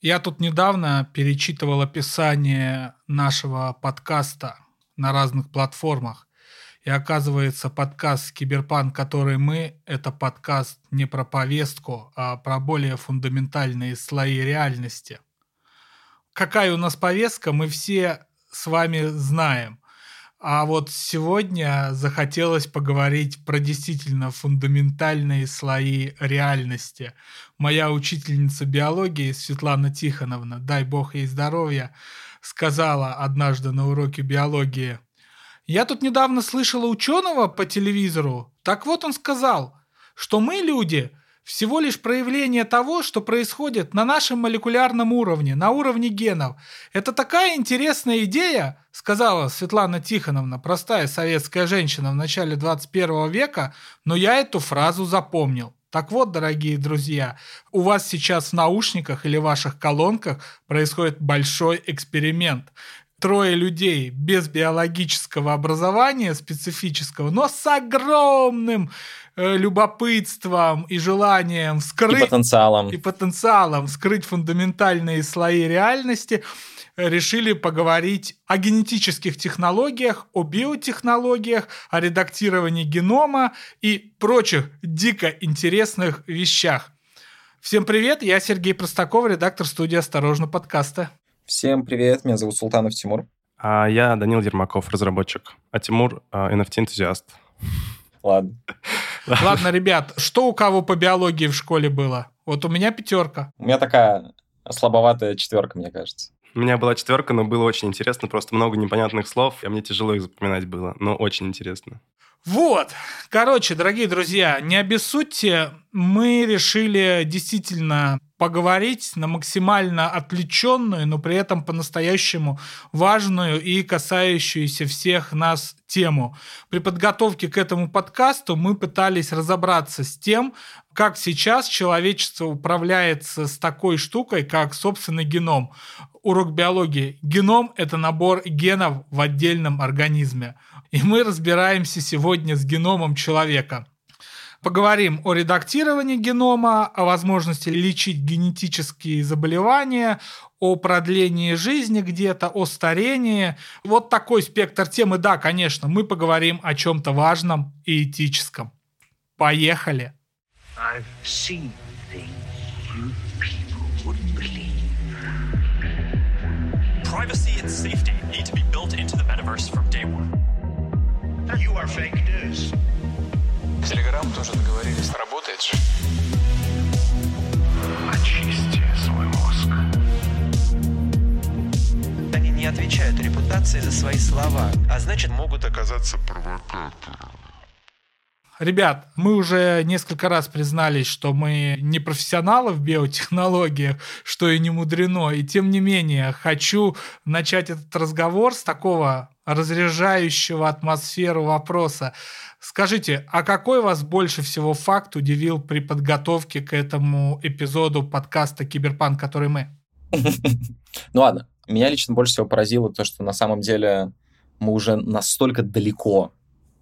Я тут недавно перечитывал описание нашего подкаста на разных платформах. И оказывается, подкаст «Киберпанк», который мы, это подкаст не про повестку, а про более фундаментальные слои реальности. Какая у нас повестка, мы все с вами знаем. А вот сегодня захотелось поговорить про действительно фундаментальные слои реальности. Моя учительница биологии Светлана Тихоновна, дай бог ей здоровья, сказала однажды на уроке биологии, «Я тут недавно слышала ученого по телевизору. Так вот он сказал, что мы, люди, всего лишь проявление того, что происходит на нашем молекулярном уровне, на уровне генов. Это такая интересная идея, сказала Светлана Тихоновна, простая советская женщина в начале 21 века, но я эту фразу запомнил. Так вот, дорогие друзья, у вас сейчас в наушниках или ваших колонках происходит большой эксперимент трое людей без биологического образования специфического, но с огромным любопытством и желанием вскрыть... И потенциалом. И потенциалом вскрыть фундаментальные слои реальности, решили поговорить о генетических технологиях, о биотехнологиях, о редактировании генома и прочих дико интересных вещах. Всем привет, я Сергей Простаков, редактор студии «Осторожно, подкаста». Всем привет, меня зовут Султанов Тимур. А я Данил Дермаков, разработчик, а Тимур а, NFT-энтузиаст. Ладно. Ладно, ребят, что у кого по биологии в школе было? Вот у меня пятерка. У меня такая слабоватая четверка, мне кажется. У меня была четверка, но было очень интересно, просто много непонятных слов, и мне тяжело их запоминать было, но очень интересно. Вот. Короче, дорогие друзья, не обессудьте, мы решили действительно поговорить на максимально отвлеченную, но при этом по-настоящему важную и касающуюся всех нас тему. При подготовке к этому подкасту мы пытались разобраться с тем, как сейчас человечество управляется с такой штукой, как собственный геном. Урок биологии. Геном – это набор генов в отдельном организме. И мы разбираемся сегодня с геномом человека. Поговорим о редактировании генома, о возможности лечить генетические заболевания, о продлении жизни где-то, о старении. Вот такой спектр темы. Да, конечно, мы поговорим о чем-то важном и этическом. Поехали! Privacy and safety need to be built into the metaverse from day one. Телеграм тоже договорились. Работает же. Очисти свой мозг. Они не отвечают репутации за свои слова, а значит могут оказаться провокатором. Ребят, мы уже несколько раз признались, что мы не профессионалы в биотехнологиях, что и не мудрено. И тем не менее, хочу начать этот разговор с такого разряжающего атмосферу вопроса. Скажите, а какой вас больше всего факт удивил при подготовке к этому эпизоду подкаста «Киберпанк», который мы? Ну ладно, меня лично больше всего поразило то, что на самом деле мы уже настолько далеко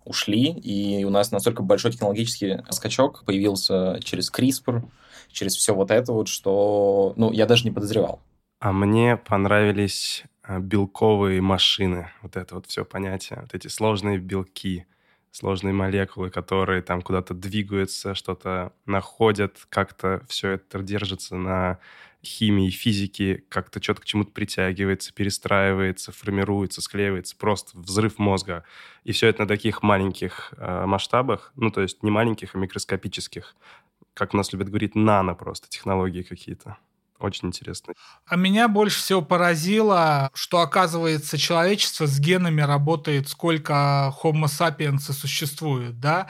ушли, и у нас настолько большой технологический скачок появился через CRISPR, через все вот это вот, что, ну, я даже не подозревал. А мне понравились белковые машины, вот это вот все понятие, вот эти сложные белки, сложные молекулы, которые там куда-то двигаются, что-то находят, как-то все это держится на химии, физике, как-то что-то к чему-то притягивается, перестраивается, формируется, склеивается, просто взрыв мозга. И все это на таких маленьких э, масштабах, ну, то есть не маленьких, а микроскопических, как у нас любят говорить, нано просто технологии какие-то. Очень интересно. А меня больше всего поразило, что, оказывается, человечество с генами работает, сколько Homo sapiens существует, да?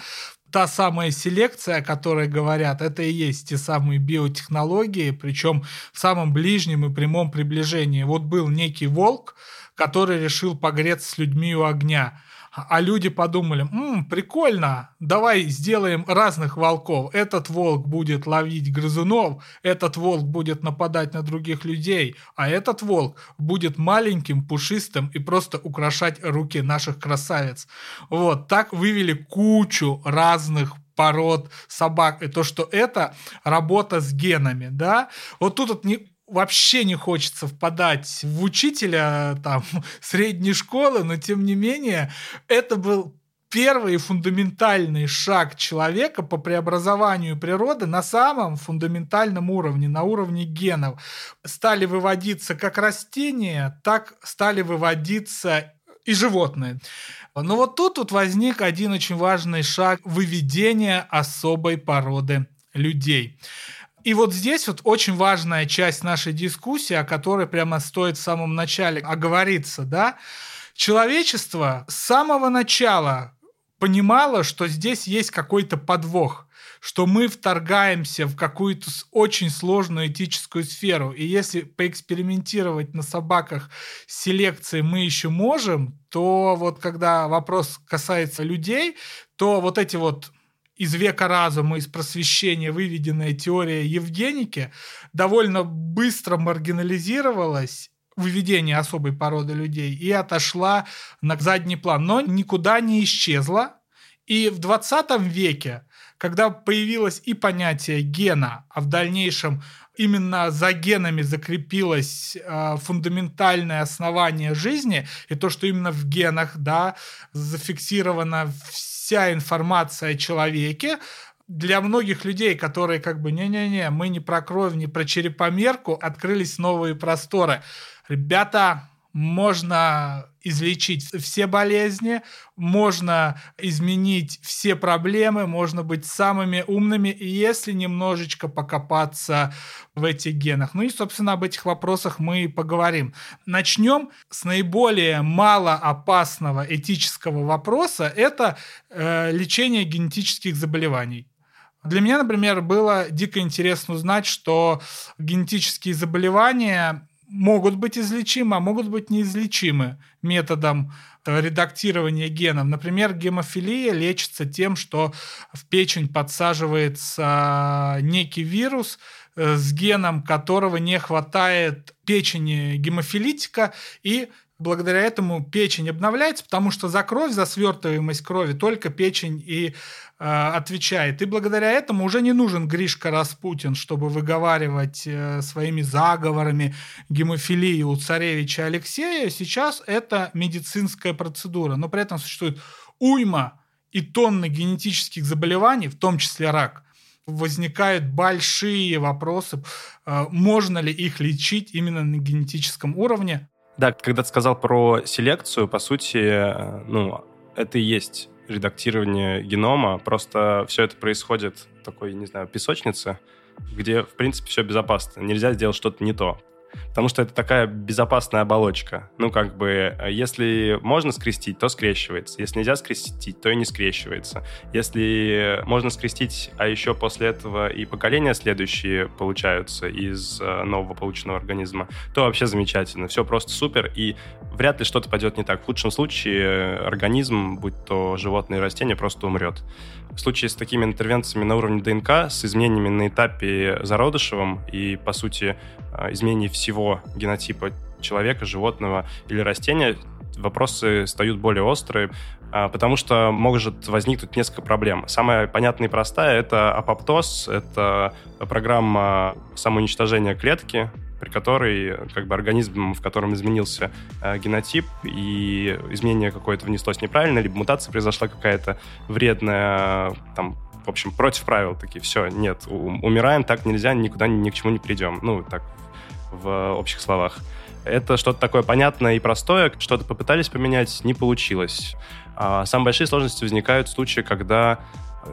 та самая селекция, о которой говорят, это и есть те самые биотехнологии, причем в самом ближнем и прямом приближении. Вот был некий волк, который решил погреться с людьми у огня. А люди подумали, М, прикольно, давай сделаем разных волков. Этот волк будет ловить грызунов, этот волк будет нападать на других людей, а этот волк будет маленьким, пушистым и просто украшать руки наших красавиц. Вот, так вывели кучу разных пород собак, и то, что это работа с генами, да. Вот тут вот не, вообще не хочется впадать в учителя там средней школы, но тем не менее это был первый фундаментальный шаг человека по преобразованию природы на самом фундаментальном уровне, на уровне генов. Стали выводиться как растения, так стали выводиться и животные. Но вот тут вот возник один очень важный шаг выведения особой породы людей. И вот здесь вот очень важная часть нашей дискуссии, о которой прямо стоит в самом начале оговориться, да, человечество с самого начала понимало, что здесь есть какой-то подвох, что мы вторгаемся в какую-то очень сложную этическую сферу. И если поэкспериментировать на собаках селекции мы еще можем, то вот когда вопрос касается людей, то вот эти вот из века разума, из просвещения выведенная теория Евгеники довольно быстро маргинализировалась выведение особой породы людей и отошла на задний план, но никуда не исчезла. И в 20 веке, когда появилось и понятие гена, а в дальнейшем именно за генами закрепилось э, фундаментальное основание жизни, и то, что именно в генах да, зафиксирована вся информация о человеке, для многих людей, которые как бы не-не-не, мы не про кровь, не про черепомерку, открылись новые просторы. Ребята, можно излечить все болезни, можно изменить все проблемы, можно быть самыми умными, если немножечко покопаться в этих генах. Ну и, собственно, об этих вопросах мы и поговорим. Начнем с наиболее малоопасного этического вопроса. Это э, лечение генетических заболеваний. Для меня, например, было дико интересно узнать, что генетические заболевания могут быть излечимы, а могут быть неизлечимы методом э, редактирования генов. Например, гемофилия лечится тем, что в печень подсаживается некий вирус, э, с геном которого не хватает печени гемофилитика, и благодаря этому печень обновляется, потому что за кровь, за свертываемость крови только печень и Э, отвечает. И благодаря этому уже не нужен Гришка Распутин, чтобы выговаривать э, своими заговорами гемофилию у царевича Алексея. Сейчас это медицинская процедура, но при этом существует уйма и тонны генетических заболеваний, в том числе рак. Возникают большие вопросы, э, можно ли их лечить именно на генетическом уровне. Да, когда ты сказал про селекцию, по сути, ну, это и есть редактирование генома. Просто все это происходит в такой, не знаю, песочнице, где, в принципе, все безопасно. Нельзя сделать что-то не то. Потому что это такая безопасная оболочка. Ну, как бы, если можно скрестить, то скрещивается. Если нельзя скрестить, то и не скрещивается. Если можно скрестить, а еще после этого и поколения следующие получаются из э, нового полученного организма, то вообще замечательно. Все просто супер, и вряд ли что-то пойдет не так. В худшем случае организм, будь то животное или растение, просто умрет. В случае с такими интервенциями на уровне ДНК, с изменениями на этапе зародышевом и, по сути, э, изменений всего генотипа человека, животного или растения, вопросы стают более острые, а, потому что может возникнуть несколько проблем. Самая понятная и простая — это апоптоз, это программа самоуничтожения клетки, при которой как бы организм, в котором изменился э, генотип, и изменение какое-то внеслось неправильно, либо мутация произошла какая-то вредная, там, в общем, против правил такие, все, нет, умираем, так нельзя, никуда ни к чему не придем. Ну, так, в общих словах. Это что-то такое понятное и простое, что-то попытались поменять, не получилось. А самые большие сложности возникают в случае, когда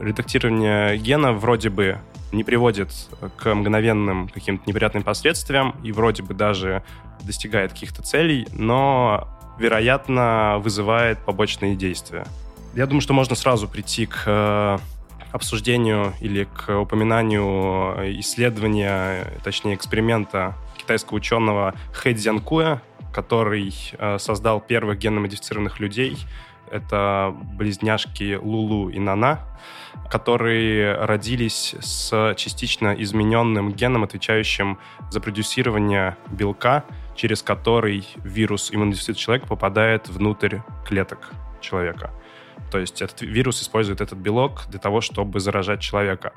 редактирование гена вроде бы не приводит к мгновенным каким-то неприятным последствиям и вроде бы даже достигает каких-то целей, но, вероятно, вызывает побочные действия. Я думаю, что можно сразу прийти к э, обсуждению или к упоминанию исследования, точнее эксперимента китайского ученого Хэ Цзянкуя, который э, создал первых генно-модифицированных людей. Это близняшки Лулу и Нана которые родились с частично измененным геном, отвечающим за продюсирование белка, через который вирус иммунодефицита человека попадает внутрь клеток человека. То есть этот вирус использует этот белок для того, чтобы заражать человека.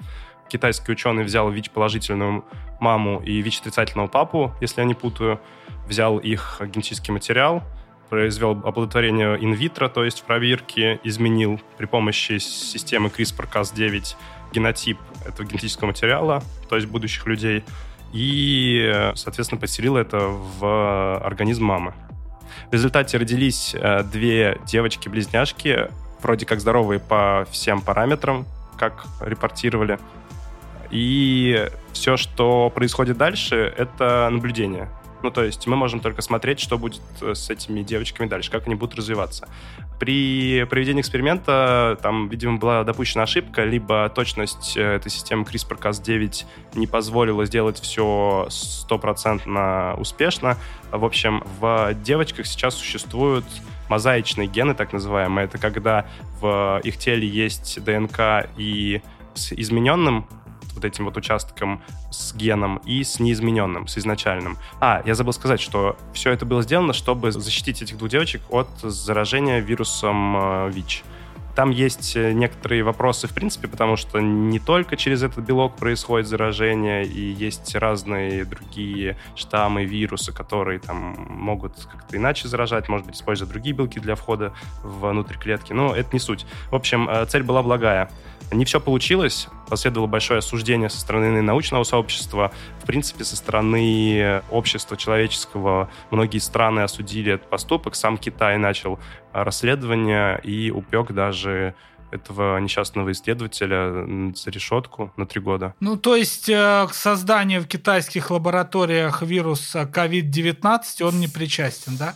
Китайский ученый взял ВИЧ-положительную маму и ВИЧ-отрицательного папу, если я не путаю, взял их генетический материал, произвел оплодотворение инвитро, то есть в пробирке, изменил при помощи системы CRISPR-Cas9 генотип этого генетического материала, то есть будущих людей, и, соответственно, подселил это в организм мамы. В результате родились э, две девочки-близняшки, вроде как здоровые по всем параметрам, как репортировали. И все, что происходит дальше, это наблюдение. Ну, то есть мы можем только смотреть, что будет э, с этими девочками дальше, как они будут развиваться. При проведении эксперимента там, видимо, была допущена ошибка, либо точность э, этой системы CRISPR-Cas9 не позволила сделать все стопроцентно успешно. В общем, в девочках сейчас существуют мозаичные гены, так называемые. Это когда в их теле есть ДНК и с измененным вот этим вот участком с геном и с неизмененным, с изначальным. А, я забыл сказать, что все это было сделано, чтобы защитить этих двух девочек от заражения вирусом э, ВИЧ. Там есть э, некоторые вопросы, в принципе, потому что не только через этот белок происходит заражение, и есть разные другие штаммы, вирусы, которые там могут как-то иначе заражать, может быть, используя другие белки для входа внутрь клетки, но это не суть. В общем, э, цель была благая. Не все получилось, последовало большое осуждение со стороны научного сообщества, в принципе, со стороны общества человеческого. Многие страны осудили этот поступок, сам Китай начал расследование и упек даже этого несчастного исследователя за решетку на три года. Ну, то есть э, к созданию в китайских лабораториях вируса COVID-19 он не причастен, да?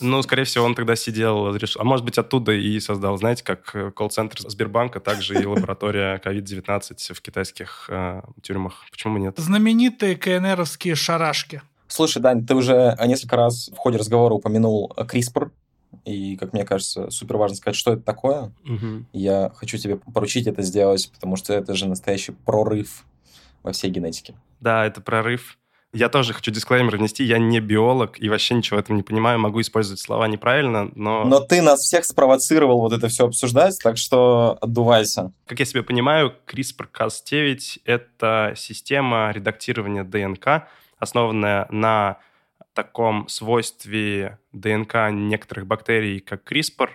Ну, скорее всего, он тогда сидел, а может быть, оттуда и создал, знаете, как э, колл-центр Сбербанка, также и лаборатория COVID-19 в китайских э, тюрьмах. Почему нет? Знаменитые КНРовские шарашки. Слушай, Дань, ты уже несколько раз в ходе разговора упомянул CRISPR, и, как мне кажется, супер важно сказать, что это такое. Угу. Я хочу тебе поручить это сделать, потому что это же настоящий прорыв во всей генетике. Да, это прорыв. Я тоже хочу дисклеймер внести. Я не биолог и вообще ничего в этом не понимаю. Могу использовать слова неправильно, но... Но ты нас всех спровоцировал вот это все обсуждать, так что отдувайся. Как я себе понимаю, CRISPR-Cas9 — это система редактирования ДНК, основанная на таком свойстве ДНК некоторых бактерий, как CRISPR,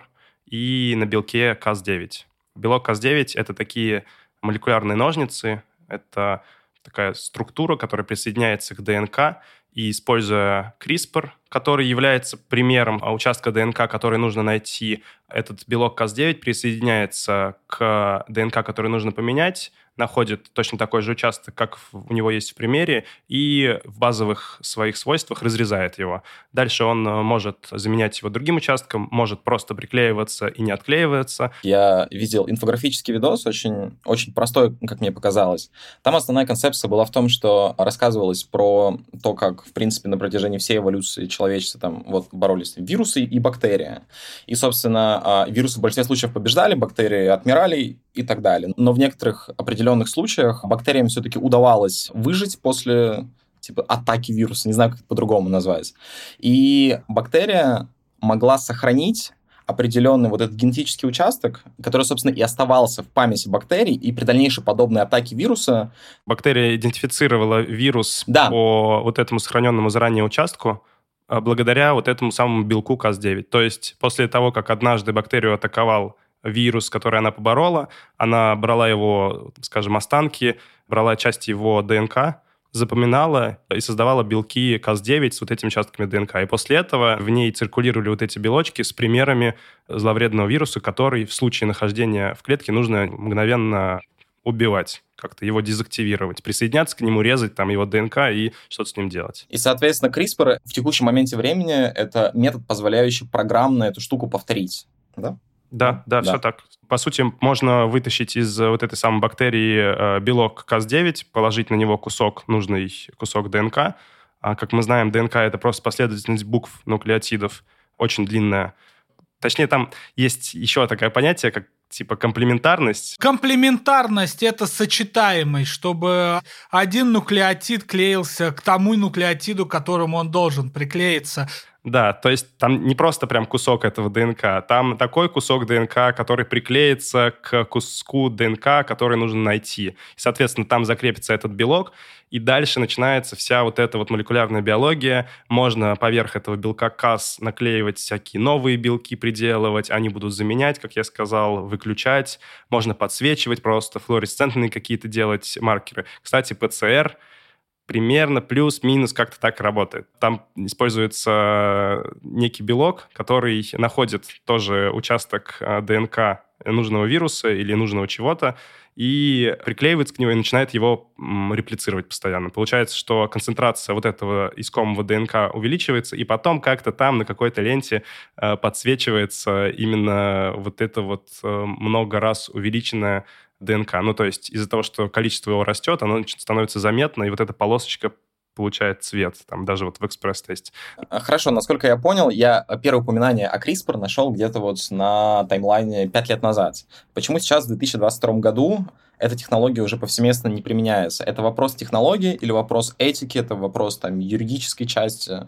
и на белке Cas9. Белок Cas9 — это такие молекулярные ножницы, это такая структура, которая присоединяется к ДНК, и используя CRISPR, который является примером участка ДНК, который нужно найти, этот белок Cas9 присоединяется к ДНК, который нужно поменять, находит точно такой же участок, как у него есть в примере, и в базовых своих свойствах разрезает его. Дальше он э, может заменять его другим участком, может просто приклеиваться и не отклеиваться. Я видел инфографический видос, очень, очень простой, как мне показалось. Там основная концепция была в том, что рассказывалось про то, как, в принципе, на протяжении всей эволюции человечества там вот боролись вирусы и бактерии. И, собственно, а, вирусы в большинстве случаев побеждали, бактерии отмирали и так далее. Но в некоторых определенных случаях бактериям все-таки удавалось выжить после типа атаки вируса, не знаю, как это по-другому назвать. И бактерия могла сохранить определенный вот этот генетический участок, который, собственно, и оставался в памяти бактерий, и при дальнейшей подобной атаке вируса... Бактерия идентифицировала вирус да. по вот этому сохраненному заранее участку, а, благодаря вот этому самому белку Cas9. То есть после того, как однажды бактерию атаковал вирус, который она поборола, она брала его, скажем, останки, брала часть его ДНК, запоминала и создавала белки Cas9 с вот этими участками ДНК. И после этого в ней циркулировали вот эти белочки с примерами зловредного вируса, который в случае нахождения в клетке нужно мгновенно убивать как-то его дезактивировать, присоединяться к нему, резать там его ДНК и что-то с ним делать. И, соответственно, CRISPR в текущем моменте времени это метод, позволяющий программно эту штуку повторить, да? Да, да, да, все так. По сути, можно вытащить из вот этой самой бактерии э, белок Cas9, положить на него кусок, нужный кусок ДНК. А, как мы знаем, ДНК — это просто последовательность букв нуклеотидов, очень длинная. Точнее, там есть еще такое понятие, как типа комплементарность. Комплементарность — это сочетаемость, чтобы один нуклеотид клеился к тому нуклеотиду, к которому он должен приклеиться. Да, то есть там не просто прям кусок этого ДНК, там такой кусок ДНК, который приклеится к куску ДНК, который нужно найти. И, соответственно, там закрепится этот белок, и дальше начинается вся вот эта вот молекулярная биология. Можно поверх этого белка КАС наклеивать всякие новые белки, приделывать, они будут заменять, как я сказал, выключать. Можно подсвечивать просто, флуоресцентные какие-то делать маркеры. Кстати, ПЦР — примерно плюс-минус как-то так работает. Там используется некий белок, который находит тоже участок а, ДНК нужного вируса или нужного чего-то, и приклеивается к нему и начинает его реплицировать постоянно. Получается, что концентрация вот этого искомого ДНК увеличивается, и потом как-то там на какой-то ленте э, подсвечивается именно вот это вот э, много раз увеличенное ДНК. Ну, то есть из-за того, что количество его растет, оно становится заметно, и вот эта полосочка получает цвет, там даже вот в экспресс-тесте. А, хорошо, насколько я понял, я первое упоминание о CRISPR нашел где-то вот на таймлайне 5 лет назад. Почему сейчас, в 2022 году, эта технология уже повсеместно не применяется? Это вопрос технологии или вопрос этики, это вопрос там юридической части?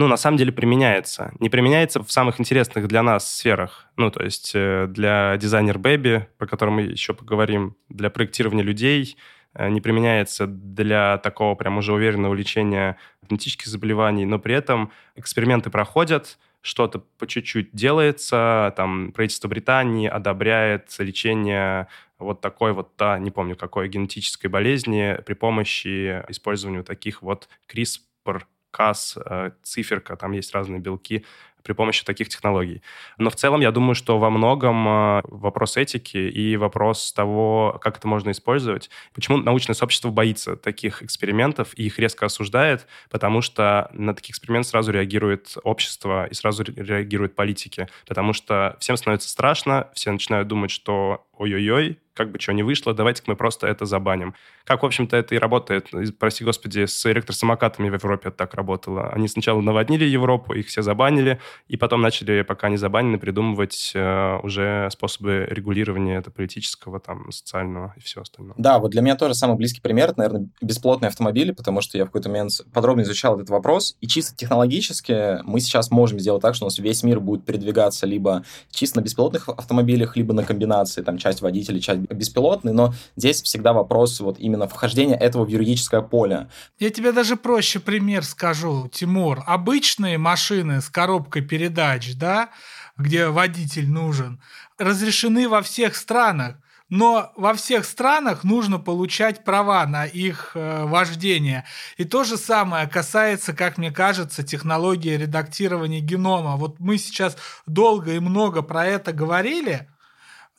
ну, на самом деле применяется. Не применяется в самых интересных для нас сферах. Ну, то есть э, для дизайнер бэби, про который мы еще поговорим, для проектирования людей, не применяется для такого прям уже уверенного лечения генетических заболеваний, но при этом эксперименты проходят, что-то по чуть-чуть делается, там правительство Британии одобряет лечение вот такой вот, да, не помню какой, генетической болезни при помощи использования таких вот CRISPR КАС, э, циферка, там есть разные белки при помощи таких технологий. Но в целом я думаю, что во многом э, вопрос этики и вопрос того, как это можно использовать. Почему научное сообщество боится таких экспериментов и их резко осуждает? Потому что на такие эксперименты сразу реагирует общество и сразу реагируют политики. Потому что всем становится страшно, все начинают думать, что ой-ой-ой, как бы что не вышло, давайте мы просто это забаним. Как, в общем-то, это и работает, прости господи, с электросамокатами в Европе это так работало. Они сначала наводнили Европу, их все забанили, и потом начали, пока не забанены, придумывать э, уже способы регулирования это политического, там, социального и все остальное. Да, вот для меня тоже самый близкий пример, это, наверное, бесплотные автомобили, потому что я в какой-то момент подробно изучал этот вопрос, и чисто технологически мы сейчас можем сделать так, что у нас весь мир будет передвигаться либо чисто на беспилотных автомобилях, либо на комбинации, там, часть водителей, часть беспилотный, но здесь всегда вопрос вот именно вхождения этого в юридическое поле. Я тебе даже проще пример скажу, Тимур. Обычные машины с коробкой передач, да, где водитель нужен, разрешены во всех странах. Но во всех странах нужно получать права на их э, вождение. И то же самое касается, как мне кажется, технологии редактирования генома. Вот мы сейчас долго и много про это говорили,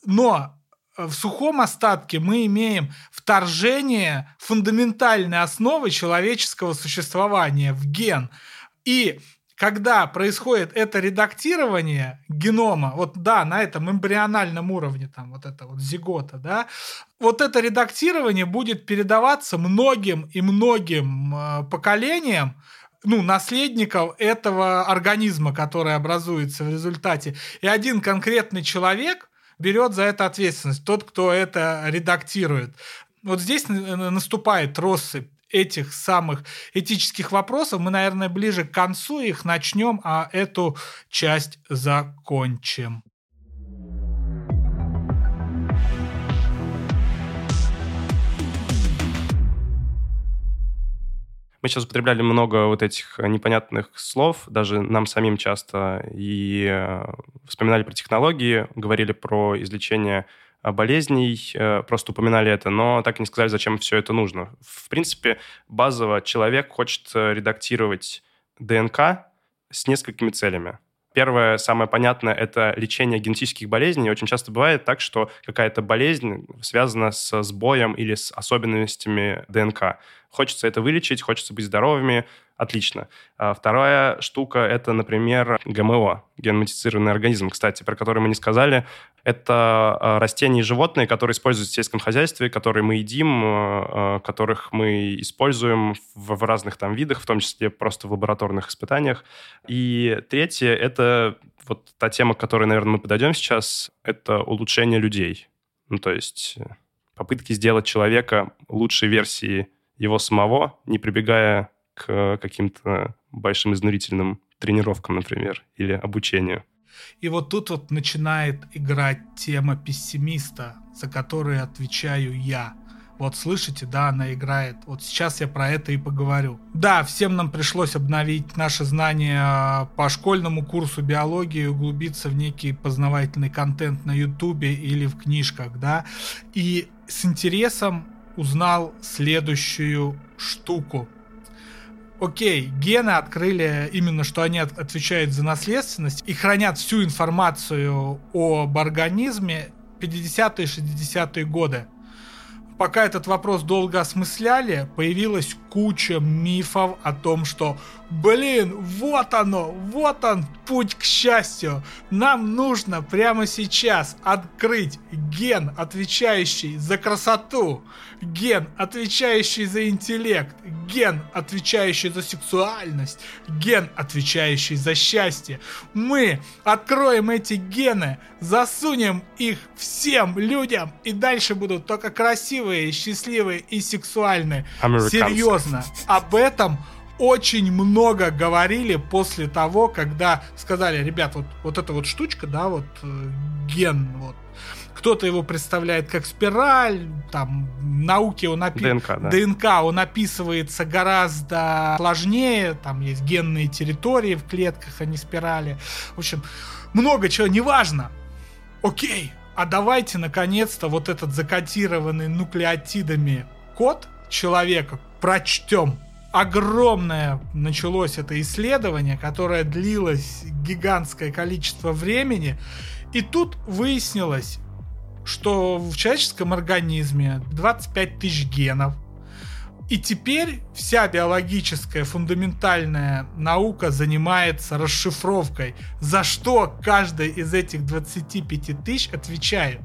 но в сухом остатке мы имеем вторжение фундаментальной основы человеческого существования в ген. И когда происходит это редактирование генома, вот да, на этом эмбриональном уровне, там вот это вот зигота, да, вот это редактирование будет передаваться многим и многим э, поколениям, ну, наследников этого организма, который образуется в результате. И один конкретный человек берет за это ответственность, тот, кто это редактирует. Вот здесь наступает россыпь этих самых этических вопросов. Мы, наверное, ближе к концу их начнем, а эту часть закончим. Мы сейчас употребляли много вот этих непонятных слов, даже нам самим часто, и э, вспоминали про технологии, говорили про излечение э, болезней, э, просто упоминали это, но так и не сказали, зачем все это нужно. В принципе, базово человек хочет редактировать ДНК с несколькими целями. Первое, самое понятное, это лечение генетических болезней. Очень часто бывает так, что какая-то болезнь связана с сбоем или с особенностями ДНК. Хочется это вылечить, хочется быть здоровыми, отлично. А вторая штука – это, например, ГМО, генмодифицированный организм, кстати, про который мы не сказали. Это а, растения и животные, которые используются в сельском хозяйстве, которые мы едим, а, которых мы используем в разных там видах, в том числе просто в лабораторных испытаниях. И третье – это вот та тема, к которой, наверное, мы подойдем сейчас, это улучшение людей. Ну, то есть попытки сделать человека лучшей версией его самого, не прибегая к каким-то большим изнурительным тренировкам, например, или обучению. И вот тут вот начинает играть тема пессимиста, за которую отвечаю я. Вот слышите, да, она играет. Вот сейчас я про это и поговорю. Да, всем нам пришлось обновить наши знания по школьному курсу биологии, углубиться в некий познавательный контент на ютубе или в книжках, да. И с интересом узнал следующую штуку. Окей, гены открыли именно, что они отвечают за наследственность и хранят всю информацию об организме 50-е, 60-е годы пока этот вопрос долго осмысляли, появилась куча мифов о том, что Блин, вот оно, вот он, путь к счастью. Нам нужно прямо сейчас открыть ген, отвечающий за красоту, ген, отвечающий за интеллект, ген, отвечающий за сексуальность, ген, отвечающий за счастье. Мы откроем эти гены, засунем их всем людям, и дальше будут только красивые, счастливые и сексуальные. Серьезно, об этом очень много говорили после того, когда сказали, ребят, вот, вот эта вот штучка, да, вот э, ген, вот, кто-то его представляет как спираль, там, науке он опи... ДНК, да. ДНК, он описывается гораздо сложнее, там есть генные территории в клетках, а не спирали. В общем, много чего, неважно. Окей, а давайте наконец-то вот этот закодированный нуклеотидами код человека прочтем огромное началось это исследование, которое длилось гигантское количество времени. И тут выяснилось, что в человеческом организме 25 тысяч генов. И теперь вся биологическая фундаментальная наука занимается расшифровкой, за что каждый из этих 25 тысяч отвечает.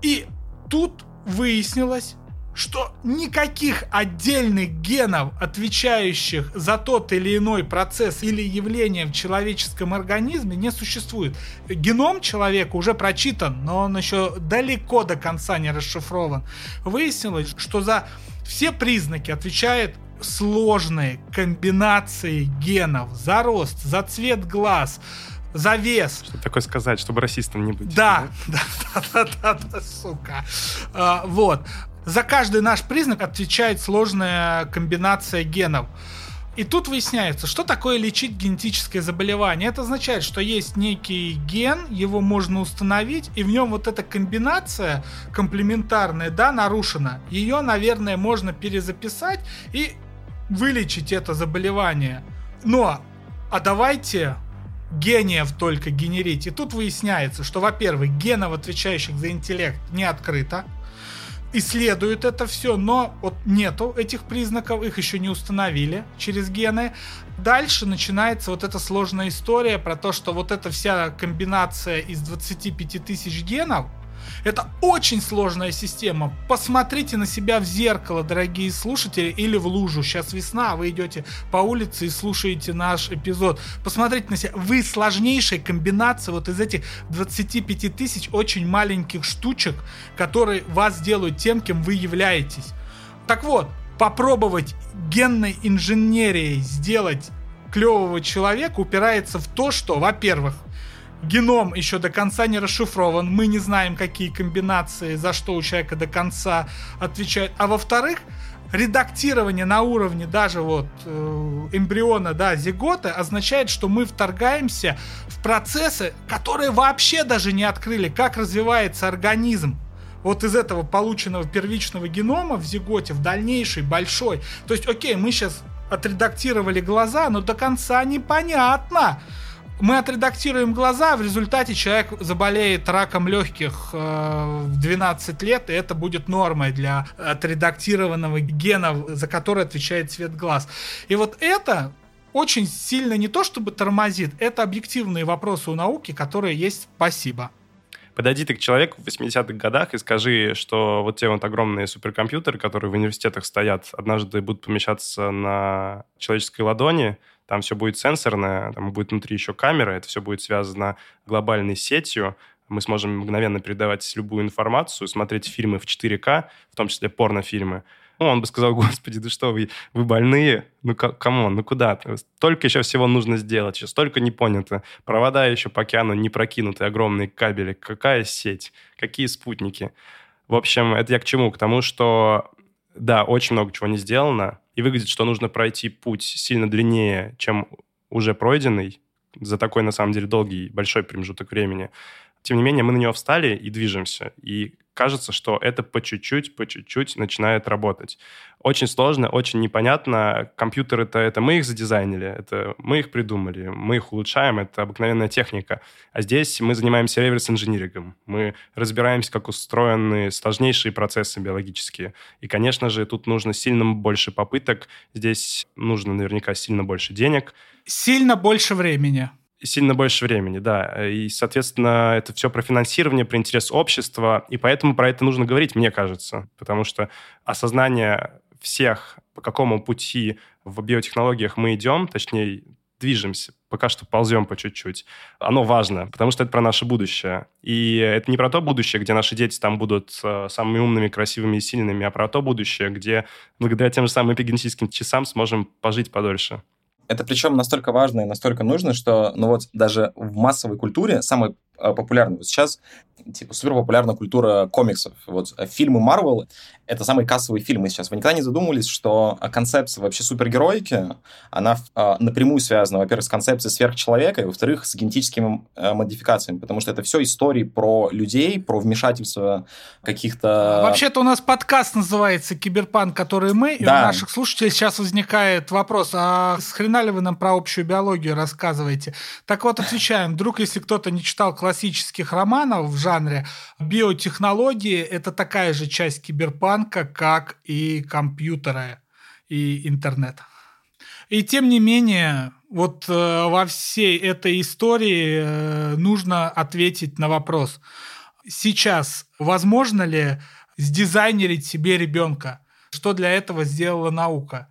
И тут выяснилось, что никаких отдельных генов, отвечающих за тот или иной процесс или явление в человеческом организме, не существует. Геном человека уже прочитан, но он еще далеко до конца не расшифрован. Выяснилось, что за все признаки отвечает сложные комбинации генов за рост, за цвет глаз, за вес. Что такое сказать, чтобы расистом не быть. Да, да, да, да, да, да сука. А, вот за каждый наш признак отвечает сложная комбинация генов. И тут выясняется, что такое лечить генетическое заболевание. Это означает, что есть некий ген, его можно установить, и в нем вот эта комбинация комплементарная, да, нарушена. Ее, наверное, можно перезаписать и вылечить это заболевание. Но, а давайте гениев только генерить. И тут выясняется, что, во-первых, генов, отвечающих за интеллект, не открыто исследуют это все, но вот нету этих признаков, их еще не установили через гены. Дальше начинается вот эта сложная история про то, что вот эта вся комбинация из 25 тысяч генов, это очень сложная система. Посмотрите на себя в зеркало, дорогие слушатели, или в лужу. Сейчас весна, вы идете по улице и слушаете наш эпизод. Посмотрите на себя. Вы сложнейшая комбинация вот из этих 25 тысяч очень маленьких штучек, которые вас делают тем, кем вы являетесь. Так вот, попробовать генной инженерией сделать клевого человека упирается в то, что, во-первых, геном еще до конца не расшифрован, мы не знаем, какие комбинации, за что у человека до конца отвечают. А во-вторых, редактирование на уровне даже вот э, эмбриона, да, зигота означает, что мы вторгаемся в процессы, которые вообще даже не открыли, как развивается организм. Вот из этого полученного первичного генома в зиготе в дальнейший большой. То есть, окей, мы сейчас отредактировали глаза, но до конца непонятно, мы отредактируем глаза, в результате человек заболеет раком легких э, в 12 лет, и это будет нормой для отредактированного гена, за который отвечает цвет глаз. И вот это очень сильно не то чтобы тормозит, это объективные вопросы у науки, которые есть. Спасибо. Подойди ты к человеку в 80-х годах и скажи, что вот те вот огромные суперкомпьютеры, которые в университетах стоят, однажды будут помещаться на человеческой ладони, там все будет сенсорное, там будет внутри еще камера, это все будет связано глобальной сетью, мы сможем мгновенно передавать любую информацию, смотреть фильмы в 4К, в том числе порнофильмы. он бы сказал, господи, да что вы, вы больные? Ну, come on, ну куда? Столько еще всего нужно сделать, еще столько не понято. Провода еще по океану не прокинуты, огромные кабели. Какая сеть? Какие спутники? В общем, это я к чему? К тому, что, да, очень много чего не сделано, и выглядит, что нужно пройти путь сильно длиннее, чем уже пройденный, за такой, на самом деле, долгий, большой промежуток времени. Тем не менее, мы на него встали и движемся. И кажется, что это по чуть-чуть, по чуть-чуть начинает работать. Очень сложно, очень непонятно. Компьютеры-то это мы их задизайнили, это мы их придумали, мы их улучшаем, это обыкновенная техника. А здесь мы занимаемся реверс-инжинирингом. Мы разбираемся, как устроены сложнейшие процессы биологические. И, конечно же, тут нужно сильно больше попыток, здесь нужно наверняка сильно больше денег. Сильно больше времени сильно больше времени, да. И, соответственно, это все про финансирование, про интерес общества, и поэтому про это нужно говорить, мне кажется, потому что осознание всех, по какому пути в биотехнологиях мы идем, точнее, движемся, пока что ползем по чуть-чуть. Оно важно, потому что это про наше будущее. И это не про то будущее, где наши дети там будут э, самыми умными, красивыми и сильными, а про то будущее, где благодаря тем же самым эпигенетическим часам сможем пожить подольше. Это причем настолько важно и настолько нужно, что ну вот даже в массовой культуре самый Э, популярны. Вот сейчас типа супер популярна культура комиксов. Вот э, фильмы Марвел — это самые кассовые фильмы сейчас. Вы никогда не задумывались, что концепция вообще супергероики, она э, напрямую связана, во-первых, с концепцией сверхчеловека, и, во-вторых, с генетическими э, модификациями, потому что это все истории про людей, про вмешательство каких-то... Вообще-то у нас подкаст называется «Киберпанк, который мы», и да. у наших слушателей сейчас возникает вопрос, а с хрена ли вы нам про общую биологию рассказываете? Так вот, отвечаем. Вдруг, если кто-то не читал классических романов в жанре биотехнологии это такая же часть киберпанка, как и компьютеры и интернет. И тем не менее, вот э, во всей этой истории э, нужно ответить на вопрос. Сейчас возможно ли сдизайнерить себе ребенка? Что для этого сделала наука?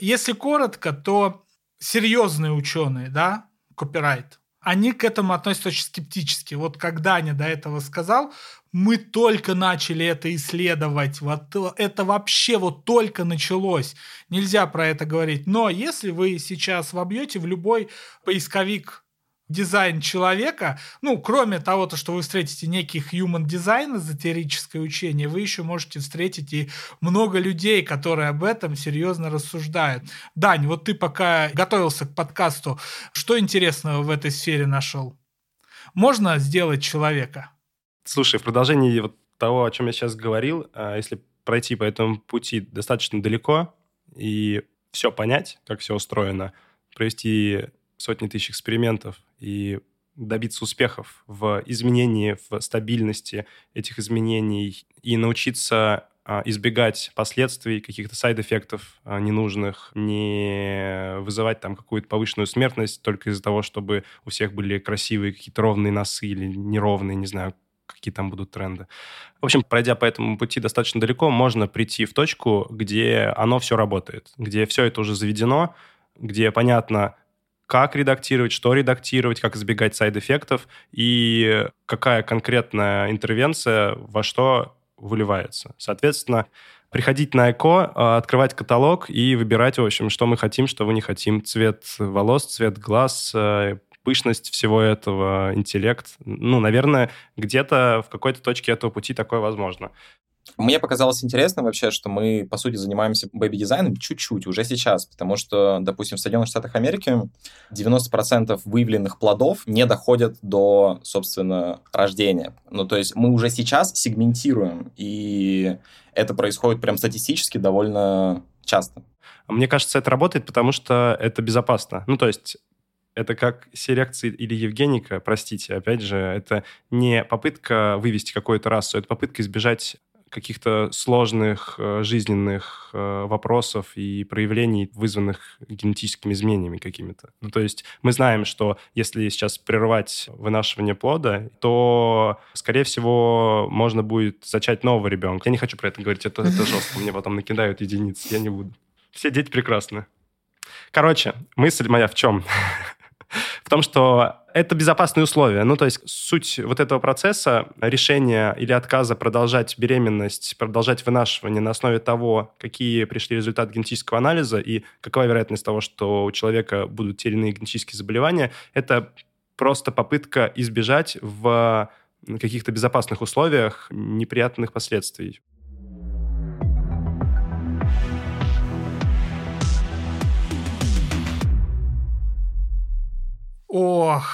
Если коротко, то серьезные ученые, да, копирайт, они к этому относятся очень скептически. Вот когда Даня до этого сказал, мы только начали это исследовать, вот это вообще вот только началось, нельзя про это говорить. Но если вы сейчас вобьете в любой поисковик дизайн человека, ну, кроме того, то, что вы встретите некий human design, эзотерическое учение, вы еще можете встретить и много людей, которые об этом серьезно рассуждают. Дань, вот ты пока готовился к подкасту, что интересного в этой сфере нашел? Можно сделать человека? Слушай, в продолжении вот того, о чем я сейчас говорил, а, если пройти по этому пути достаточно далеко и все понять, как все устроено, провести сотни тысяч экспериментов и добиться успехов в изменении, в стабильности этих изменений и научиться а, избегать последствий, каких-то сайд-эффектов а, ненужных, не вызывать там какую-то повышенную смертность только из-за того, чтобы у всех были красивые какие-то ровные носы или неровные, не знаю, какие там будут тренды. В общем, пройдя по этому пути достаточно далеко, можно прийти в точку, где оно все работает, где все это уже заведено, где понятно, как редактировать, что редактировать, как избегать сайд-эффектов и какая конкретная интервенция во что выливается. Соответственно, приходить на ЭКО, а, открывать каталог и выбирать, в общем, что мы хотим, что мы не хотим. Цвет волос, цвет глаз, э, пышность всего этого, интеллект. Ну, наверное, где-то в какой-то точке этого пути такое возможно. Мне показалось интересно вообще, что мы, по сути, занимаемся бэби-дизайном чуть-чуть уже сейчас, потому что, допустим, в Соединенных Штатах Америки 90% выявленных плодов не доходят до, собственно, рождения. Ну, то есть мы уже сейчас сегментируем, и это происходит прям статистически довольно часто. Мне кажется, это работает, потому что это безопасно. Ну, то есть это как селекция или Евгеника, простите, опять же, это не попытка вывести какую-то расу, это попытка избежать каких-то сложных э, жизненных э, вопросов и проявлений, вызванных генетическими изменениями какими-то. Ну, то есть мы знаем, что если сейчас прервать вынашивание плода, то, скорее всего, можно будет зачать нового ребенка. Я не хочу про это говорить, это, это жестко, мне потом накидают единицы, я не буду. Все дети прекрасны. Короче, мысль моя в чем? в том, что Это безопасные условия. Ну, то есть суть вот этого процесса, решения или отказа продолжать беременность, продолжать вынашивание на основе того, какие пришли результаты генетического анализа и какова вероятность того, что у человека будут те или иные генетические заболевания, это просто попытка избежать в каких-то безопасных условиях неприятных последствий. Ох,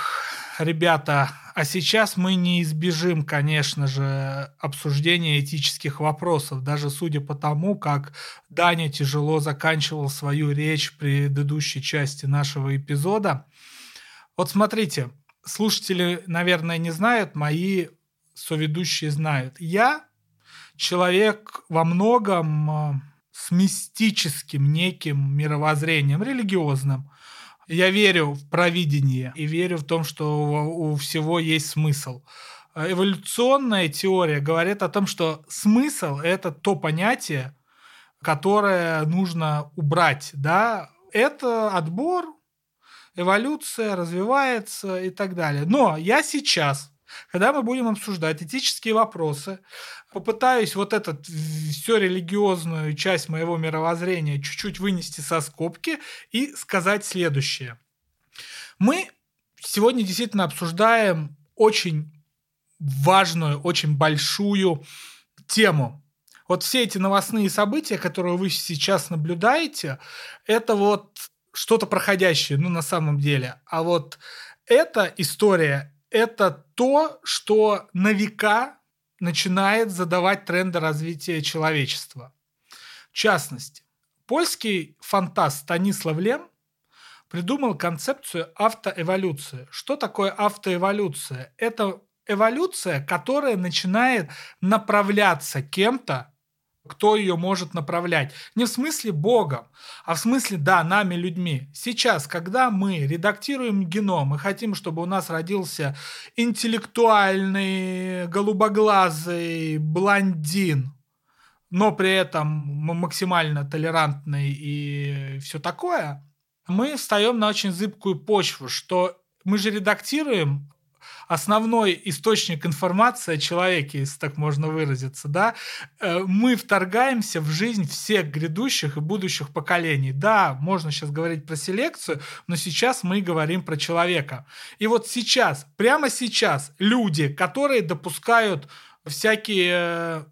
ребята, а сейчас мы не избежим, конечно же, обсуждения этических вопросов, даже судя по тому, как Даня тяжело заканчивал свою речь в предыдущей части нашего эпизода. Вот смотрите, слушатели, наверное, не знают, мои соведущие знают. Я человек во многом э, с мистическим неким мировоззрением, религиозным. Я верю в провидение и верю в том, что у всего есть смысл. Эволюционная теория говорит о том, что смысл – это то понятие, которое нужно убрать. Да? Это отбор, эволюция развивается и так далее. Но я сейчас, когда мы будем обсуждать этические вопросы, попытаюсь вот эту всю религиозную часть моего мировоззрения чуть-чуть вынести со скобки и сказать следующее. Мы сегодня действительно обсуждаем очень важную, очень большую тему. Вот все эти новостные события, которые вы сейчас наблюдаете, это вот что-то проходящее, ну, на самом деле. А вот эта история – это то, что на века начинает задавать тренды развития человечества. В частности, польский фантаст Станислав Лем придумал концепцию автоэволюции. Что такое автоэволюция? Это эволюция, которая начинает направляться кем-то кто ее может направлять. Не в смысле Богом, а в смысле, да, нами, людьми. Сейчас, когда мы редактируем геном и хотим, чтобы у нас родился интеллектуальный, голубоглазый блондин, но при этом максимально толерантный и все такое, мы встаем на очень зыбкую почву, что мы же редактируем основной источник информации о человеке, если так можно выразиться, да, э, мы вторгаемся в жизнь всех грядущих и будущих поколений. Да, можно сейчас говорить про селекцию, но сейчас мы говорим про человека. И вот сейчас, прямо сейчас, люди, которые допускают всякие э,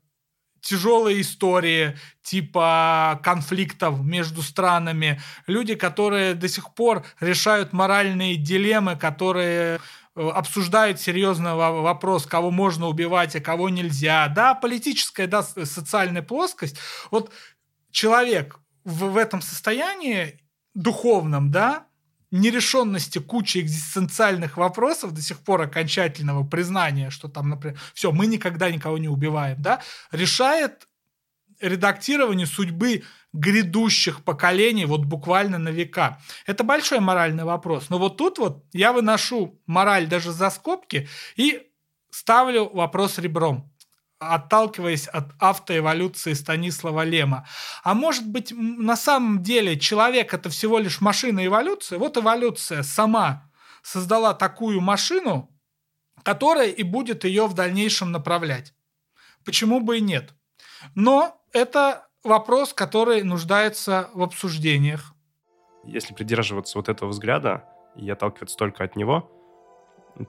тяжелые истории, типа конфликтов между странами, люди, которые до сих пор решают моральные дилеммы, которые обсуждают серьезно вопрос, кого можно убивать, а кого нельзя. Да, политическая, да, социальная плоскость. Вот человек в, в этом состоянии духовном, да, нерешенности кучи экзистенциальных вопросов, до сих пор окончательного признания, что там, например, все, мы никогда никого не убиваем, да, решает редактирование судьбы грядущих поколений вот буквально на века. Это большой моральный вопрос. Но вот тут вот я выношу мораль даже за скобки и ставлю вопрос ребром отталкиваясь от автоэволюции Станислава Лема. А может быть, на самом деле человек это всего лишь машина эволюции? Вот эволюция сама создала такую машину, которая и будет ее в дальнейшем направлять. Почему бы и нет? Но это вопрос, который нуждается в обсуждениях. Если придерживаться вот этого взгляда и отталкиваться только от него,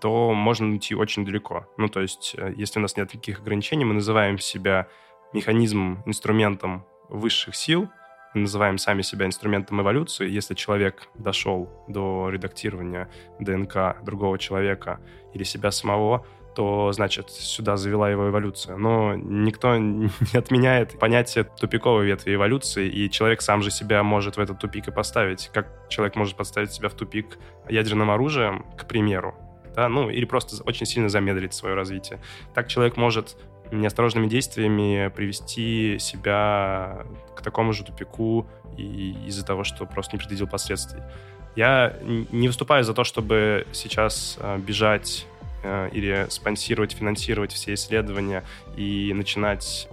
то можно уйти очень далеко. Ну, то есть, э, если у нас нет никаких ограничений, мы называем себя механизмом, инструментом высших сил, мы называем сами себя инструментом эволюции. Если человек дошел до редактирования ДНК другого человека или себя самого, то, значит, сюда завела его эволюция. Но никто не отменяет понятие тупиковой ветви эволюции, и человек сам же себя может в этот тупик и поставить. Как человек может поставить себя в тупик ядерным оружием, к примеру, да, ну, или просто очень сильно замедлить свое развитие. Так человек может неосторожными действиями привести себя к такому же тупику из-за того, что просто не предвидел последствий. Я не выступаю за то, чтобы сейчас а, бежать Э, или спонсировать, финансировать все исследования и начинать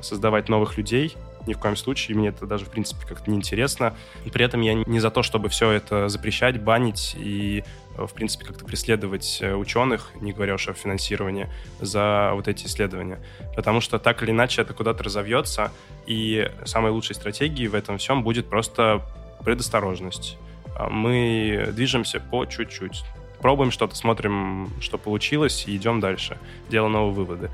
создавать новых людей. Ни в коем случае. Мне это даже, в принципе, как-то неинтересно. И при этом я не за то, чтобы все это запрещать, банить и в принципе, как-то преследовать ученых, не говоря уж о финансировании, за вот эти исследования. Потому что так или иначе это куда-то разовьется, и самой лучшей стратегией в этом всем будет просто предосторожность. А мы движемся по чуть-чуть. Пробуем что-то, смотрим, что получилось, и идем дальше, делаем новые выводы.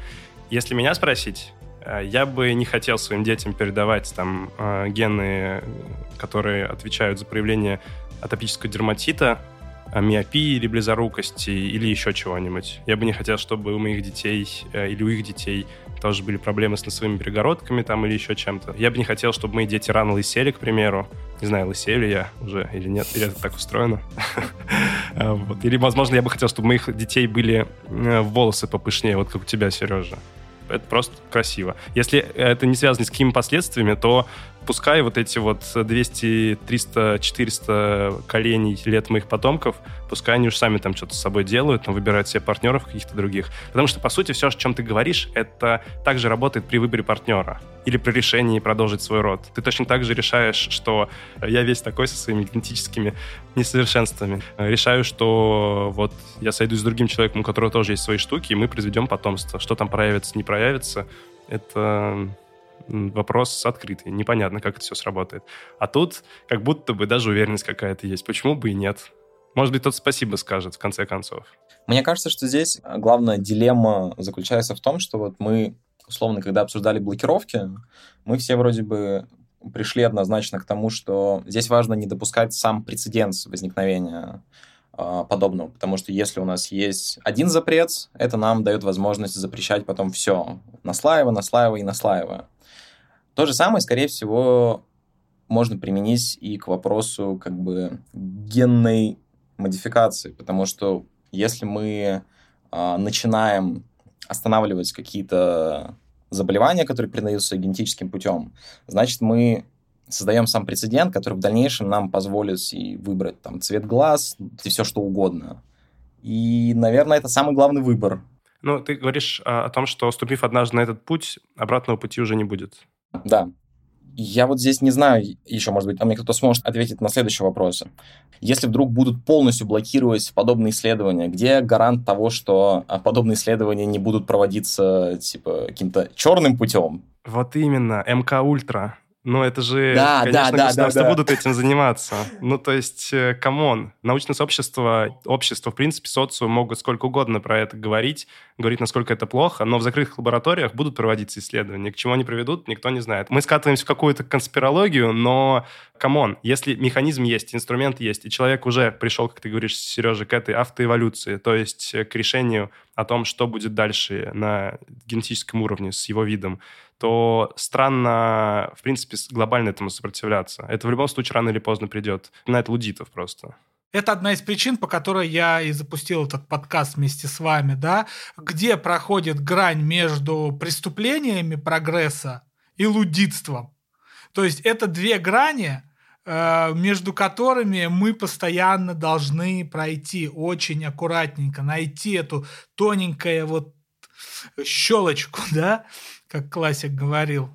Если меня спросить, э, я бы не хотел своим детям передавать там э, гены, которые отвечают за проявление атопического дерматита, миопии или близорукости или еще чего-нибудь. Я бы не хотел, чтобы у моих детей э, или у их детей тоже были проблемы с носовыми перегородками там или еще чем-то. Я бы не хотел, чтобы мои дети рано лысели, к примеру. Не знаю, лысели я уже или нет, или это так устроено. А, или, возможно, я бы хотел, чтобы у моих детей были э, волосы попышнее, вот как у тебя, Сережа это просто красиво. Если это не связано с какими последствиями, то пускай вот эти вот 200, 300, 400 коленей лет моих потомков, пускай они уж сами там что-то с собой делают, там выбирают себе партнеров каких-то других. Потому что, по сути, все, о чем ты говоришь, это также работает при выборе партнера или при решении продолжить свой род. Ты точно так же решаешь, что я весь такой со своими генетическими несовершенствами. Решаю, что вот я сойдусь с другим человеком, у которого тоже есть свои штуки, и мы произведем потомство. Что там проявится, не проявится, это вопрос открытый. Непонятно, как это все сработает. А тут как будто бы даже уверенность какая-то есть. Почему бы и нет? Может быть, тот спасибо скажет в конце концов. Мне кажется, что здесь главная дилемма заключается в том, что вот мы, условно, когда обсуждали блокировки, мы все вроде бы пришли однозначно к тому, что здесь важно не допускать сам прецедент возникновения э, подобного, потому что если у нас есть один запрет, это нам дает возможность запрещать потом все, наслаивая, наслаивая и наслаивая. То же самое, скорее всего, можно применить и к вопросу как бы генной модификации, потому что если мы э, начинаем останавливать какие-то заболевания, которые передаются генетическим путем, значит, мы создаем сам прецедент, который в дальнейшем нам позволит и выбрать там цвет глаз и все что угодно. И, наверное, это самый главный выбор. Ну, ты говоришь а, о том, что, ступив однажды на этот путь, обратного пути уже не будет. Да. Я вот здесь не знаю, еще, может быть, а мне кто-то сможет ответить на следующий вопрос. Если вдруг будут полностью блокировать подобные исследования, где гарант того, что а, подобные исследования не будут проводиться, типа, каким-то черным путем? Вот именно, МК Ультра. Ну, это же, да, конечно, да, государства да, да, будут этим заниматься. Ну, то есть, э, come on, научное сообщество, общество, в принципе, социум могут сколько угодно про это говорить, говорить, насколько это плохо, но в закрытых лабораториях будут проводиться исследования. К чему они приведут, никто не знает. Мы скатываемся в какую-то конспирологию, но, come on, если механизм есть, инструмент есть, и человек уже пришел, как ты говоришь, Сережа, к этой автоэволюции, то есть э, к решению о том, что будет дальше на генетическом уровне с его видом, то странно, в принципе, глобально этому сопротивляться. Это в любом случае рано или поздно придет. На это лудитов просто. Это одна из причин, по которой я и запустил этот подкаст вместе с вами, да, где проходит грань между преступлениями прогресса и лудитством. То есть это две грани, э, между которыми мы постоянно должны пройти очень аккуратненько, найти эту тоненькую вот щелочку, да, как классик говорил.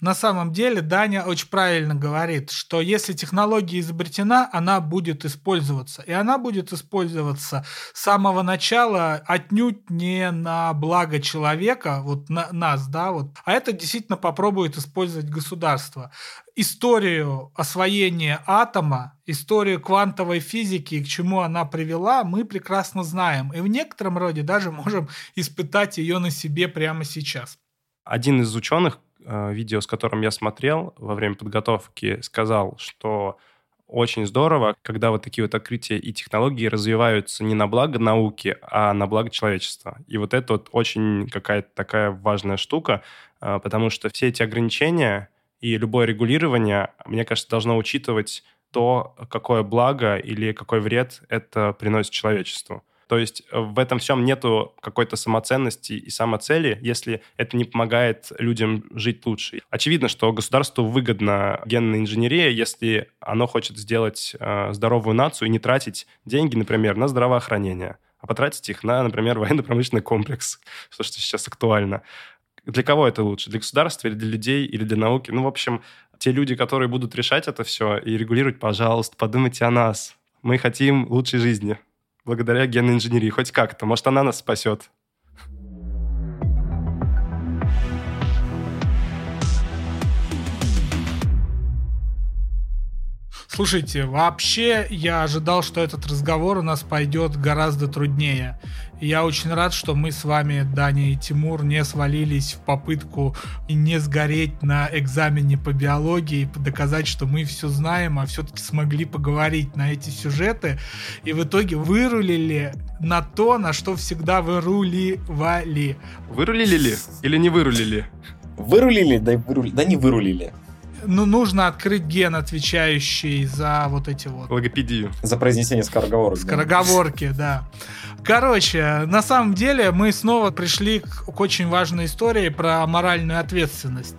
На самом деле Даня очень правильно говорит, что если технология изобретена, она будет использоваться. И она будет использоваться с самого начала отнюдь не на благо человека, вот на нас, да, вот, а это действительно попробует использовать государство. Историю освоения атома, историю квантовой физики и к чему она привела, мы прекрасно знаем. И в некотором роде даже можем испытать ее на себе прямо сейчас. Один из ученых, э, видео с которым я смотрел во время подготовки, сказал, что очень здорово, когда вот такие вот открытия и технологии развиваются не на благо науки, а на благо человечества. И вот это вот очень какая-то такая важная штука, э, потому что все эти ограничения и любое регулирование, мне кажется, должно учитывать то, какое благо или какой вред это приносит человечеству. То есть э, в этом всем нету какой-то самоценности и самоцели, если это не помогает людям жить лучше. Очевидно, что государству выгодна генная инженерия, если оно хочет сделать э, здоровую нацию и не тратить деньги, например, на здравоохранение, а потратить их на, например, военно-промышленный комплекс, что, что сейчас актуально. Для кого это лучше? Для государства или для людей, или для науки? Ну, в общем, те люди, которые будут решать это все и регулировать, пожалуйста, подумайте о нас. Мы хотим лучшей жизни. Благодаря генной инженерии. Хоть как-то. Может, она нас спасет. Слушайте, вообще я ожидал, что этот разговор у нас пойдет гораздо труднее. Я очень рад, что мы с вами, Даня и Тимур, не свалились в попытку не сгореть на экзамене по биологии, доказать, что мы все знаем, а все-таки смогли поговорить на эти сюжеты. И в итоге вырулили на то, на что всегда выруливали. Вырулили ли? Или не вырулили? Вырулили, да, вырулили, да не вырулили ну, нужно открыть ген, отвечающий за вот эти вот... Логопедию. За произнесение скороговорок. Скороговорки, да. Короче, на самом деле мы снова пришли к, к очень важной истории про моральную ответственность.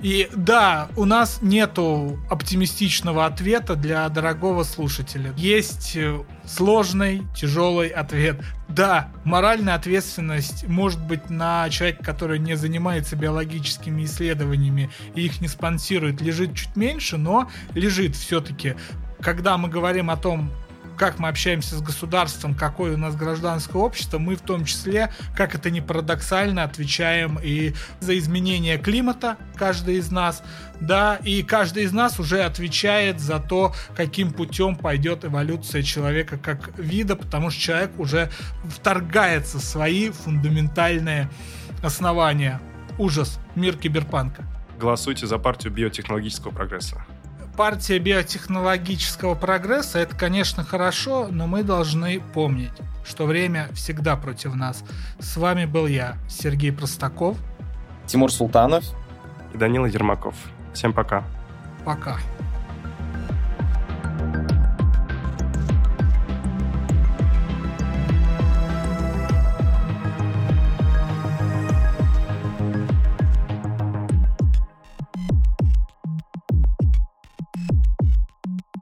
И да, у нас нету оптимистичного ответа для дорогого слушателя. Есть э, сложный, тяжелый ответ. Да, моральная ответственность может быть на человека, который не занимается биологическими исследованиями и их не спонсирует, лежит чуть меньше, но лежит все-таки. Когда мы говорим о том, как мы общаемся с государством, какое у нас гражданское общество, мы в том числе, как это не парадоксально, отвечаем и за изменение климата, каждый из нас, да, и каждый из нас уже отвечает за то, каким путем пойдет эволюция человека как вида, потому что человек уже вторгается в свои фундаментальные основания. Ужас. Мир киберпанка. Голосуйте за партию биотехнологического прогресса партия биотехнологического прогресса это, конечно, хорошо, но мы должны помнить, что время всегда против нас. С вами был я, Сергей Простаков, Тимур Султанов и Данила Ермаков. Всем пока. Пока.